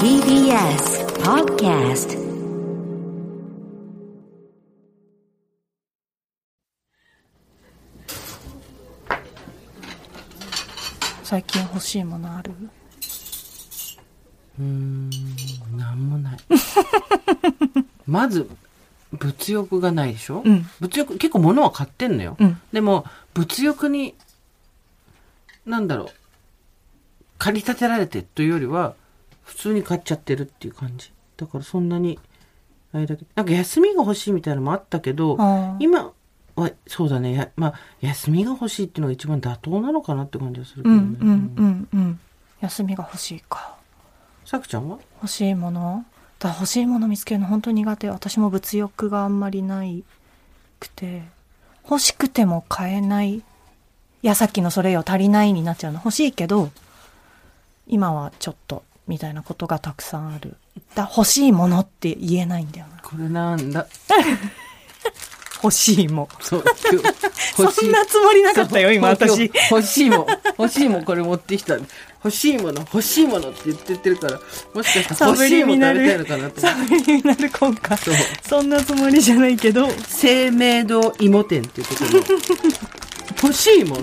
TBS Podcast 最近欲しいものある？うーん、なんもない。まず、物欲がないでしょ、うん。物欲、結構物は買ってんのよ。うん。でも、物欲に、なんだろう、駆り立てられてというよりは、普通に買っちゃってるっていう感じ。だからそんなに、あれだけど、なんか休みが欲しいみたいなのもあったけど、今は、そうだね、やまあ、休みが欲しいっていうのが一番妥当なのかなって感じがするけどね。うんうんうんうん。休みが欲しいか。さくちゃんは？欲しいもの？だ欲しいもの見つけるの本当苦手。私も物欲があんまりないくて。欲しくても買えない。いやさっきのそれよ足りないになっちゃうの。欲しいけど今はちょっとみたいなことがたくさんある。だ欲しいものって言えないんだよな。これなんだ？欲しいも。そう、今日欲しいそんなつもりなかったよ今私。欲しいもん、欲しいもんこれ持ってきた。欲しいもの、欲しいものって言ってってるから、もしかしたら欲しいもの食べたいのかなとサ。ブリミナル効果そう。そんなつもりじゃないけど。生命堂芋店っていうところの、欲しいもの、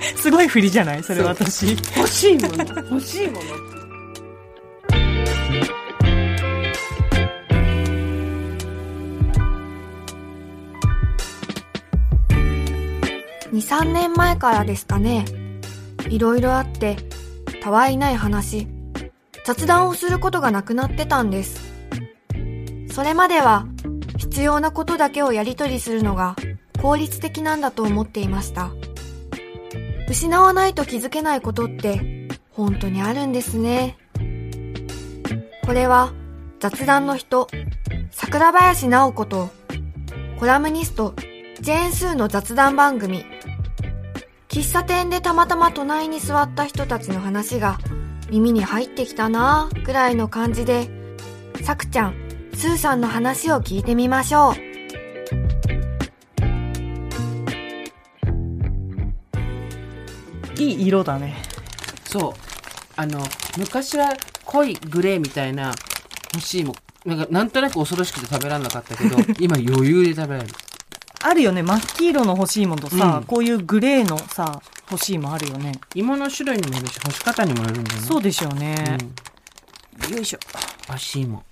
すごい振りじゃない？それ私欲しいもの、欲しいもの。2、3年前からですかね。いろいろあって、たわいない話、雑談をすることがなくなってたんです。それまでは、必要なことだけをやり取りするのが効率的なんだと思っていました。失わないと気づけないことって、本当にあるんですね。これは、雑談の人、桜林直子と、コラムニスト、ジェーンスーの雑談番組。喫茶店でたまたま隣に座った人たちの話が耳に入ってきたなぁくらいの感じで、さくちゃん、スーさんの話を聞いてみましょう。いい色だねそう。あの、昔は濃いグレーみたいな欲しいもん。なんか、なんとなく恐ろしくて食べられなかったけど、今余裕で食べられる。あるよね真っ黄色の欲しいものとさ、うんこういうグレーのさ欲しいもあるよね、芋の種類にもよるし、干し方にもよるんだよね。そうでしょうね、うん。よいしょ欲しいもん。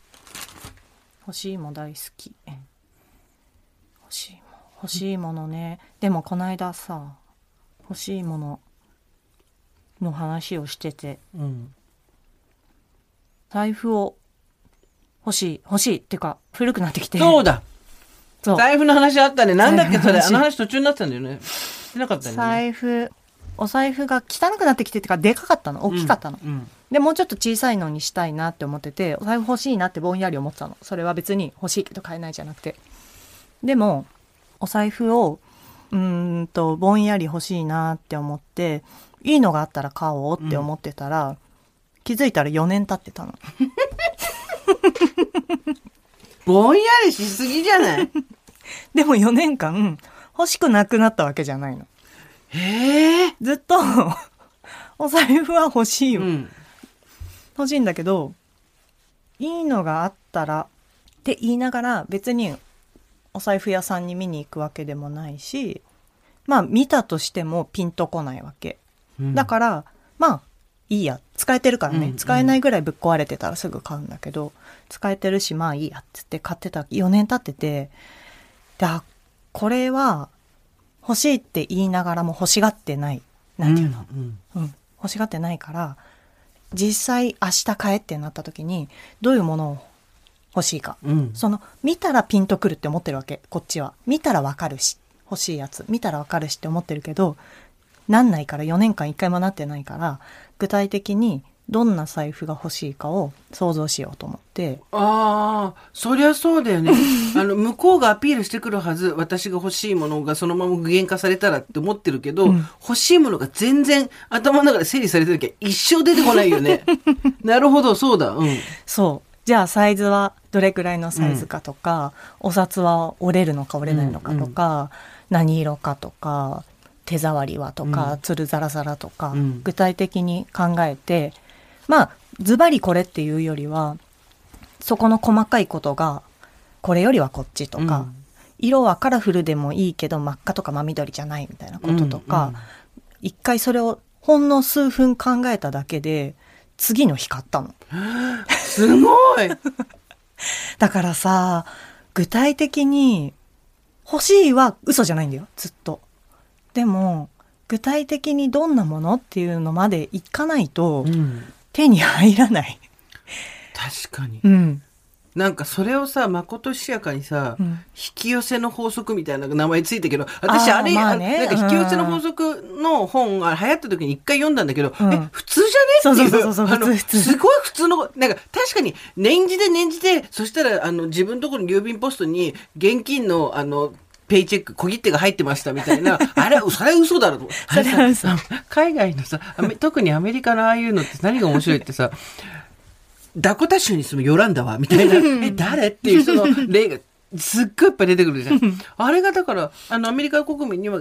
欲しいも大好き欲しいも欲しいものねでもこの間さ欲しいものの話をしててうん。財布を欲しい欲しいっていうか古くなってきてそうだ財布の話あったね。なんだっけそれ。あの話途中になってたんだよね。してなかったね。財布お財布が汚くなってきてってかでかかったの大きかったの、うん。でもうちょっと小さいのにしたいなって思っててお財布欲しいなってぼんやり思ってたのそれは別に欲しいけど買えないじゃなくてでもお財布をうーんとぼんやり欲しいなって思っていいのがあったら買おうって思ってたら、気づいたら4年経ってたのぼんやりしすぎじゃない？でも4年間欲しくなくなったわけじゃないのへえ。ずっと お財布は欲しいよ、うん。欲しいんだけど、いいのがあったらって言いながら別にお財布屋さんに見に行くわけでもないし、まあ見たとしてもピンとこないわけ。うんだから、まあいいや。使えてるからね。うん使えないぐらいぶっ壊れてたらすぐ買うんだけど、使えてるしまあいいやっつって買ってた。4年経ってて、で、あ、これは欲しいって言いながらも欲しがってない。なんていうの、うんうん、欲しがってないから実際明日買えってなった時にどういうものを欲しいかうん。その見たらピンとくるって思ってるわけこっちは見たらわかるし欲しいやつ見たらわかるしって思ってるけどなんないから4年間1回もなってないから具体的にどんな財布が欲しいかを想像しようと思ってああ、そりゃそうだよね。あの、向こうがアピールしてくるはず、私が欲しいものがそのまま具現化されたらって思ってるけど、欲しいものが全然頭の中で整理されてるけど、一生出てこないよね。なるほど、そうだ。うん。そうじゃあサイズはどれくらいのサイズかとか、お札は折れるのか折れないのかとか、何色かとか手触りはとか、うん。つるザラザラとか、うん。具体的に考えてまあズバリこれっていうよりはそこの細かいことがこれよりはこっちとか、うん。色はカラフルでもいいけど真っ赤とか真緑じゃないみたいなこととか、一回それをほんの数分考えただけで次の日買ったの。すごい。だからさ、具体的に欲しいは嘘じゃないんだよ、ずっと。でも、具体的にどんなものっていうのまでいかないとうん手に入らない。確かに。うん。なんかそれをさ、まことしやかにさ、うん引き寄せの法則みたいな名前ついたけど、私あれ、まあねなんか引き寄せの法則の本が流行った時に一回読んだんだけど、うんえ、普通じゃね？っていう。そうそうそうそうあの普通普通すごい普通の、なんか確かに念じで念じて、そしたらあの自分のところに郵便ポストに現金のあの、ペイチェック、小切手が入ってましたみたいな、あれ、それは嘘だろと。それは海外のさ、特にアメリカのああいうのって何が面白いってさ、ダコタ州に住むヨランダはみたいな、え、誰っていう人の例がすっごいいっぱい出てくるじゃん。あれがだから、あの、アメリカ国民には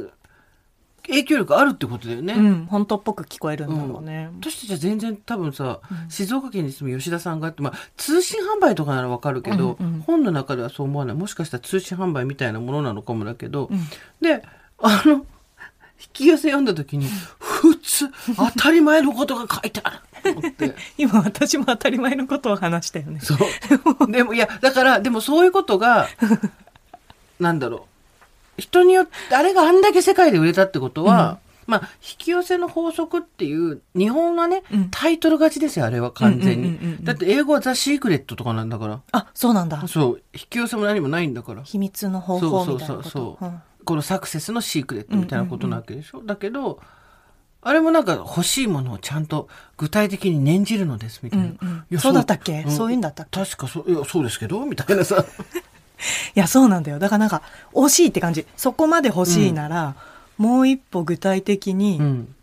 影響力あるってことだよね。うん、本当っぽく聞こえるんだろうね。私たちは全然多分さ、静岡県に住む吉田さんがあって、まあ、通信販売とかならわかるけど、うんうん本の中ではそう思わない。もしかしたら通信販売みたいなものなのかもだけど、んで、あの、引き寄せ読んだ時に、普通、当たり前のことが書いてある。今私も当たり前のことを話したよね。そう。でも、いや、だから、でもそういうことが、なんだろう。人によって、あれがあんだけ世界で売れたってことは、まあ、引き寄せの法則っていう、日本はね、うんタイトル勝ちですよ、あれは完全にうんうんうんうん。だって英語はザ・シークレットとかなんだから。あ、そうなんだ。そう、引き寄せも何もないんだから。秘密の方そうそう法みたいなこと。そうそう、うんこのサクセスのシークレットみたいなことなわけでしょ、だけど、あれもなんか欲しいものをちゃんと具体的に念じるのですみたいな。うんうんいやそうだったっけ？んそういうんだったっけ？確かそう、いや、そうですけどみたいなさ。いや、そうなんだよ。だからなんか、惜しいって感じ。そこまで欲しいなら、もう一歩具体的に、うん。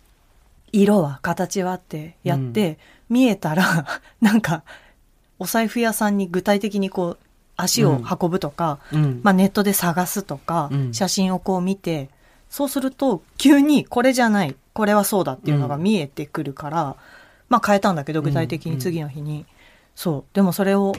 色は、形はってやって、見えたら、なんか、お財布屋さんに具体的にこう、足を運ぶとか、うん。まあネットで探すとか、うん写真をこう見て、そうすると、急にこれじゃない、これはそうだっていうのが見えてくるから、まあ変えたんだけど、具体的に次の日に。そう。でもそれを、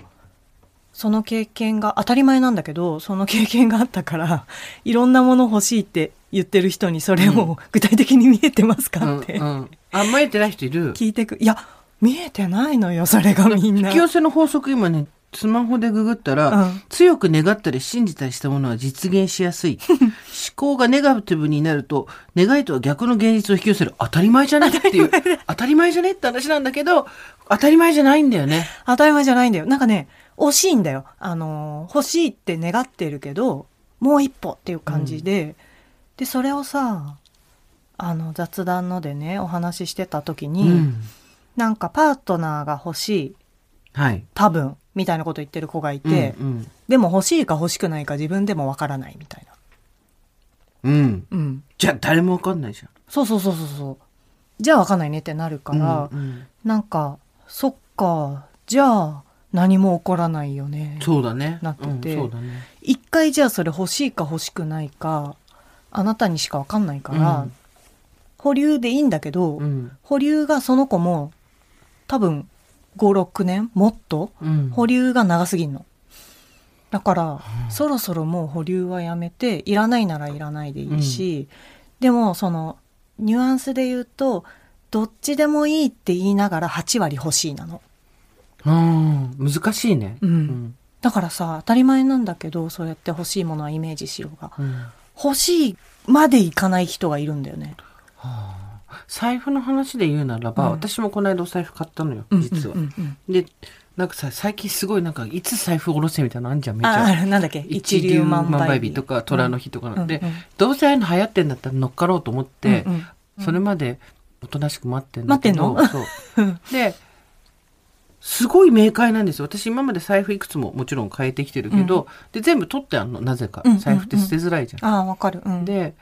その経験が、当たり前なんだけど、その経験があったから、いろんなもの欲しいって言ってる人にそれを具体的に見えてますうんかってうん。あ、見えてない人いる？聞いてく。いや、見えてないのよ、それがみんな。引き寄せの法則今ね、スマホでググったら、うん強く願ったり信じたりしたものは実現しやすい。思考がネガティブになると、願いとは逆の現実を引き寄せる。当たり前じゃね？っていう。当たり前じゃね？って話なんだけど、当たり前じゃないんだよね。当たり前じゃないんだよ。なんかね、惜しいんだよ。あの、欲しいって願ってるけど、もう一歩っていう感じで、で、それをさ、あの、雑談のでね、お話ししてた時うに、ん。なんかパートナーが欲しい、はい。多分、みたいなこと言ってる子がいて、うん。でも欲しいか欲しくないか自分でもわからないみたいな。うん。うん。じゃあ誰もわかんないじそうそうそうそうそう。じゃあわかんないねってなるかゃん。ら、うんうんなんか、そっか、じゃあ何も起こらないよね。そうだね。なっててうんね。一回じゃあそれ欲しいか欲しくないか、あなたにしかわかんないから、うん保留でいいんだけど、うん。保留がその子も多分5、6年もっとうん。保留が長すぎんの。だから、そろそろもう保留はやめて、いらないならいらないでいいし、でもその、ニュアンスで言うと、どっちでもいいって言いながら8割欲しいなの。うん。難しいね。うんだからさ、当たり前なんだけど、そうやって欲しいものはイメージしようが。うん。欲しいまでいかない人がいるんだよね。財布の話で言うならば、うん私もこの間お財布買ったのよ、実は。うんうんうんで、なんかさ、最近すごいなんか、いつ財布下ろせみたいなのあんじゃん、めちあ、ゃ。なんだっけ？一粒万倍日日とか、虎の日とかなんで、うんうんどうせああいうの流行ってんだったら乗っかろうと思って、うんうんそれまでおとなしく待ってんだけど。待ってんそう。で、すごい明快なんですよ。私今まで財布いくつももちろん変えてきてるけど、で、全部取ってあんの、なぜかうんうんう。ん財布って捨てづらいじゃん。ああ、わかる。うん。で、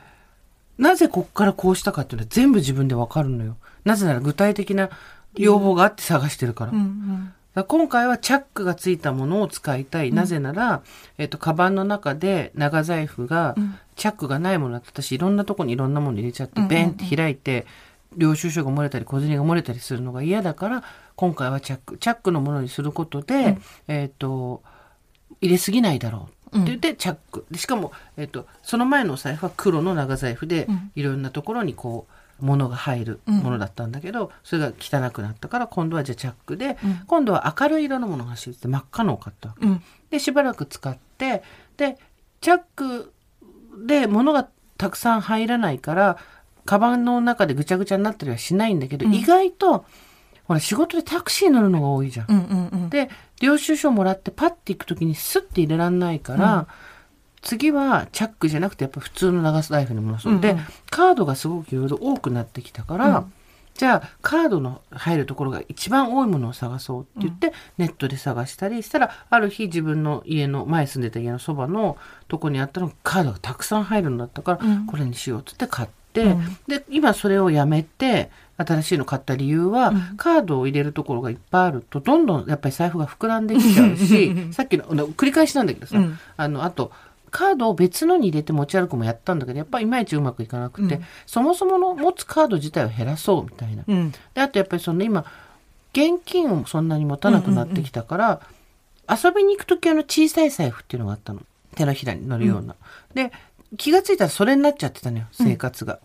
なぜこっからこうしたかっていうのは全部自分でわかるのよ。なぜなら具体的な要望があって探してるから。うんうんら今回はチャックがついたものを使いたい。なぜなら、えっ、と、カバンの中で長財布が、チャックがないものだった私いろんなとこにいろんなもの入れちゃって、ベンって開いて、領収書が漏れたり小銭が漏れたりするのが嫌だから、今回はチャック、チャックのものにすることで、えっ、と、入れすぎないだろうって言って、チャック。でしかも、えっ、と、その前のお財布は黒の長財布で、いろんなところにこう、物が入るものだったんだけど、それが汚くなったから、今度はじゃあチャックで、今度は明るい色のものが欲しいって真っ赤のを買ったわけ。うん。で、しばらく使って、で、チャックで物がたくさん入らないから、カバンの中でぐちゃぐちゃになったりはしないんだけど、意外と、ほら、仕事でタクシー乗るのが多いじゃん。うんうんうん。で、領収書もらってパッて行くときにスッて入れらんないから、次はチャックじゃなくてやっぱ普通の長財布に戻す。うんうんで、カードがすごくいろいろ多くなってきたから、うんじゃあカードの入るところが一番多いものを探そうって言って、ネットで探したりしたら、ある日自分の家の、前住んでた家のそばのとこにあったのがカードがたくさん入るんだったから、うんこれにしようって言って買って、うんで、今それをやめて、新しいの買った理由は、カードを入れるところがいっぱいあると、どんどんやっぱり財布が膨らんできちゃうし、さっきの、繰り返しなんだけどさ、うんあの、あと、カードを別のに入れて持ち歩くもやったんだけど、やっぱりいまいちうまくいかなくて、うんそもそもの持つカード自体を減らそうみたいな。うん。で、あとやっぱりその今、現金をそんなに持たなくなってきたから、遊びに行くときあの小さい財布っていうのがあったの。手のひらに乗るような。で、気がついたらそれになっちゃってたのよ、生活が。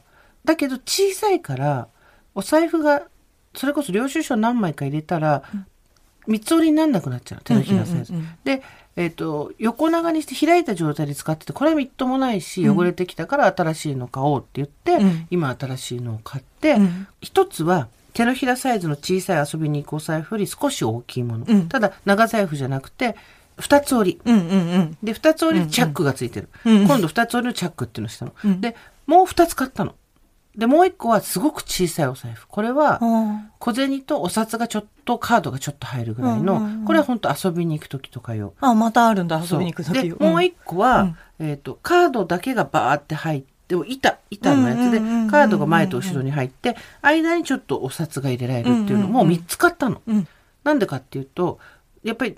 だけど小さいから、お財布が、それこそ領収書何枚か入れたら、三つ折りになんなくなっちゃうの、手のひらサイズ。うんうんうんうん。で、えっ、と、横長にして開いた状態で使ってて、これはみっともないし、汚れてきたから新しいの買おうって言って、うん。今新しいのを買って、うん。一つは手のひらサイズの小さい遊びに行くお財布より少し大きいもの。うん。ただ長財布じゃなくて、二つ折り。うんうんうん。で、二つ折りでチャックがついてる。うんうん今度二つ折りのチャックっていうのをしたの。うんで、もう二つ買ったの。で、もう一個はすごく小さいお財布。これは、あ小銭とお札がちょっと、カードがちょっと入るぐらいの、うんうんうんこれは本当遊びに行く時とかよ。あ、またあるんだ、遊びに行く時で、もう一個は、うんえっ、と、カードだけがバーって入って、も板、板のやつでカードが前と後ろに入って、間にちょっとお札が入れられるっていうのもうんうんうん3つ買ったの。うん。なんでかっていうと、やっぱり、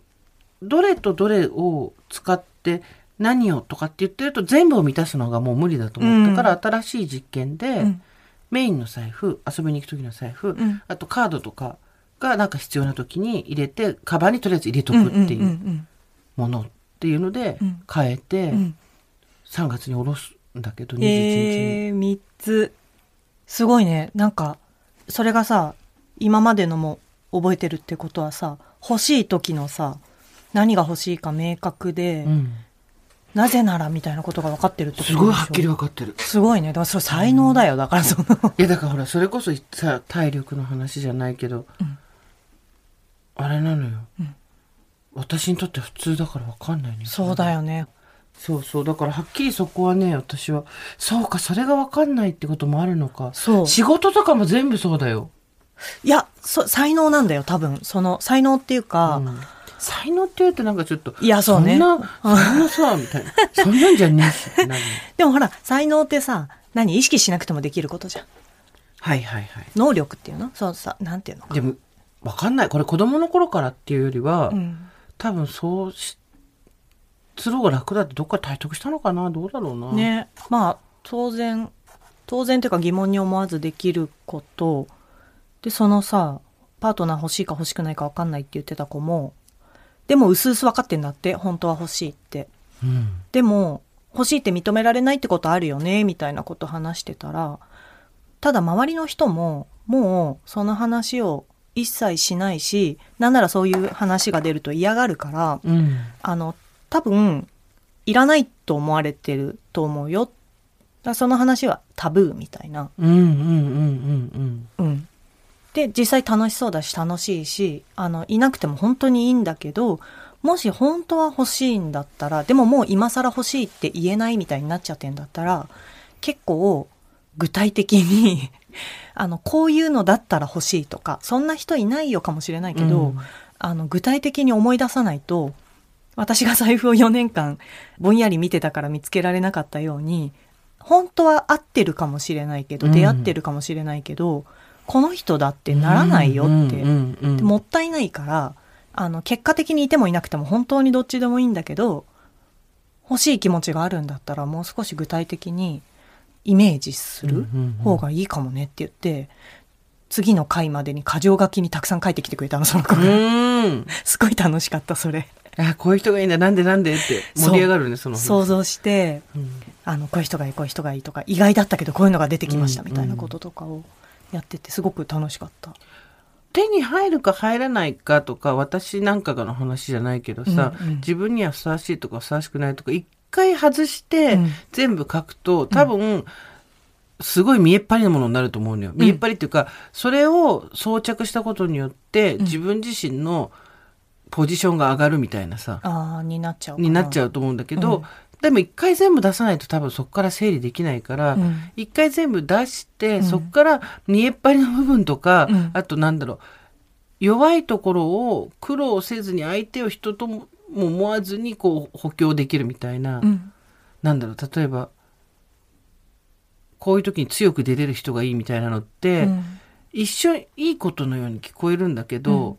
どれとどれを使って何をとかって言ってると全部を満たすのがもう無理だと思ったから、新しい実験で、うんメインの財布、遊びに行く時の財布、んあとカードとかがなんか必要な時に入れて、カバンにとりあえず入れとくっていう。んものっていうのでうん変えてうんうん3月に下ろすんだけど21日に、えー、3つ。すごいね。なんか、それがさ、今までのも覚えてるってことはさ、欲しい時のさ、何が欲しいか明確で、うんなぜならみたいなことが分かってるってことすごいはっきり分かってるすごいね。だからそれ才能だよ。だからその。いやだからほらそれこそさ体力の話じゃないけど、うんあれなのよ、うん私にとって普通だから分かんないねそうだよね。そうそうだからはっきりそこはね私はそうかそれが分かんないってこともあるのかそう。仕事とかも全部そうだよ、いや、そ、才能なんだよ、多分。その、才能っていうか、うん才能って言うとなんかちょっといやそうねんなそんなさみたいな そんなんじゃねえし でもほら、才能ってさ、何？意識しなくてもできることじゃん。はいはいはい能力っていうの？そうさ、なんていうのか。でも、わかんない。これ子供の頃からっていうよりは、うん。多分そうし、する方が楽だってどっかで体得したのかな？どうだろうな。。ね。まあ、当然、当然というか疑問に思わずできること。で、そのさ、パートナー欲しいか欲しくないか分かんないって言ってた子も、でも薄々分かってんだって、本当は欲しいって。うん。でも、欲しいって認められないってことあるよね、みたいなこと話してたら、ただ周りの人も、もうその話を一切しないし、なんならそういう話が出ると嫌がるから、うん。あの、多分、いらないと思われてると思うよ。だその話はタブーみたいな。うんうんうんうんうん。で、実際楽しそうだし楽しいし、あの、いなくても本当にいいんだけど、もし本当は欲しいんだったら、でももう今更欲しいって言えないみたいになっちゃってんだったら、結構具体的に、あの、こういうのだったら欲しいとか、そんな人いないよかもしれないけど、うん。あの、具体的に思い出さないと、私が財布を4年間ぼんやり見てたから見つけられなかったように、本当は合ってるかもしれないけど、うん。出会ってるかもしれないけど、この人だってならないよって、もったいないから、あの、結果的にいてもいなくても本当にどっちでもいいんだけど、欲しい気持ちがあるんだったらもう少し具体的にイメージする方がいいかもねって言って、次の回までに箇条書きにたくさん書いてきてくれたの、その子うが。すごい楽しかった、それ。あ、こういう人がいいんだ、なんでなんでって盛り上がるね、その。想像して、うんあの、こういう人がいい、こういう人がいいとか、意外だったけどこういうのが出てきましたうんみたいなこととかをやってて、すごく楽しかった。手に入るか入らないかとか、私なんかがの話じゃないけどさ、うんうん自分にはふさわしいとかふさわしくないとか、一回外してうん全部書くと、多分、すごい見えっ張りなものになると思うのよ。見えっ張りっていうか、それを装着したことによって、自分自身のポジションが上がるみたいなさ、ああ、になっちゃう。になっちゃうと思うんだけど、うんでも一回全部出さないと多分そこから整理できないから、うん。一回全部出して、うん。そこから見えっ張りの部分とか、うん。あとなんだろう、弱いところを苦労せずに相手を人とも思わずにこう補強できるみたいな、うん。なんだろう、例えば、こういう時に強く出れる人がいいみたいなのって、うん。一瞬いいことのように聞こえるんだけど、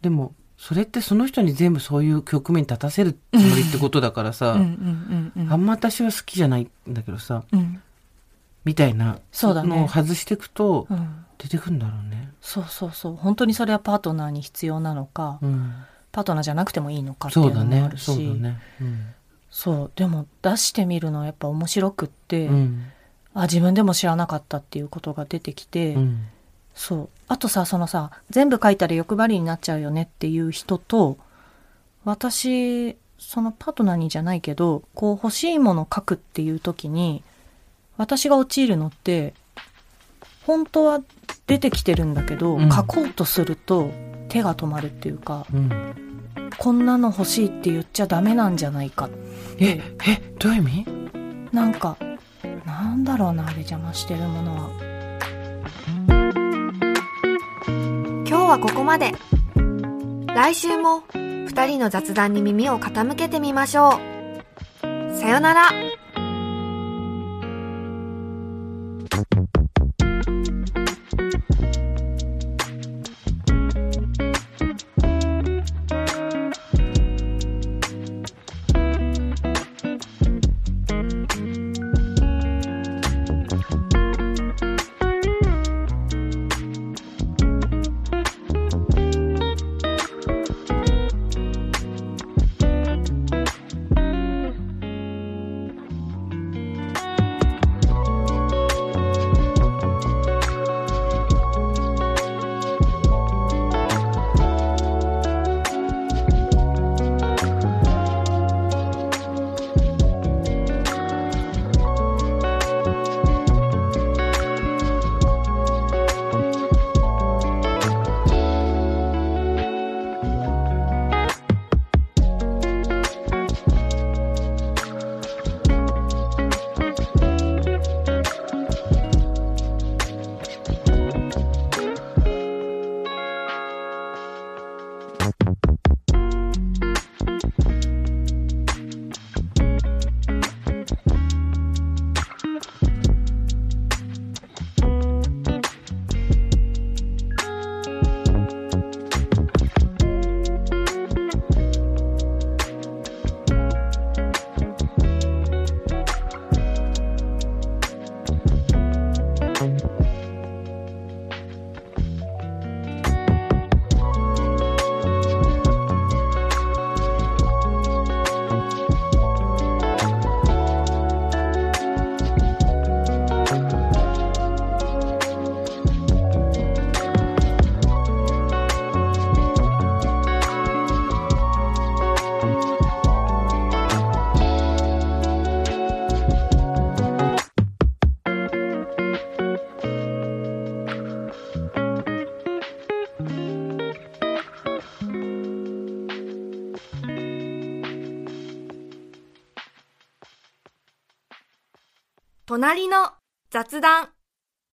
でも、それってその人に全部そういう局面に立たせるつもりってことだからさ、あんま私は好きじゃないんだけどさ、うん。みたいなのを外していくとうん。出てくるんだろうね。そうそうそう。本当にそれはパートナーに必要なのか、うん、パートナーじゃなくてもいいのかっていそうのもある。し。そうだね。うん。そう。でも出してみるのはやっぱ面白くって、うん。あ自分でも知らなかったっていうことが出てきて、うんそう。あとさそのさ全部書いたら欲張りになっちゃうよねっていう人と私そのパートナーにじゃないけどこう欲しいもの書くっていう時に私が陥るのって本当は出てきてるんだけど、うん。書こうとすると手が止まるっていうかうん。こんなの欲しいって言っちゃダメなんじゃないか。え、え、どういう意味？なんかなんだろうなあれ邪魔してるものは今日はここまで。来週も2人の雑談に耳を傾けてみましょう。さよなら。隣の雑談。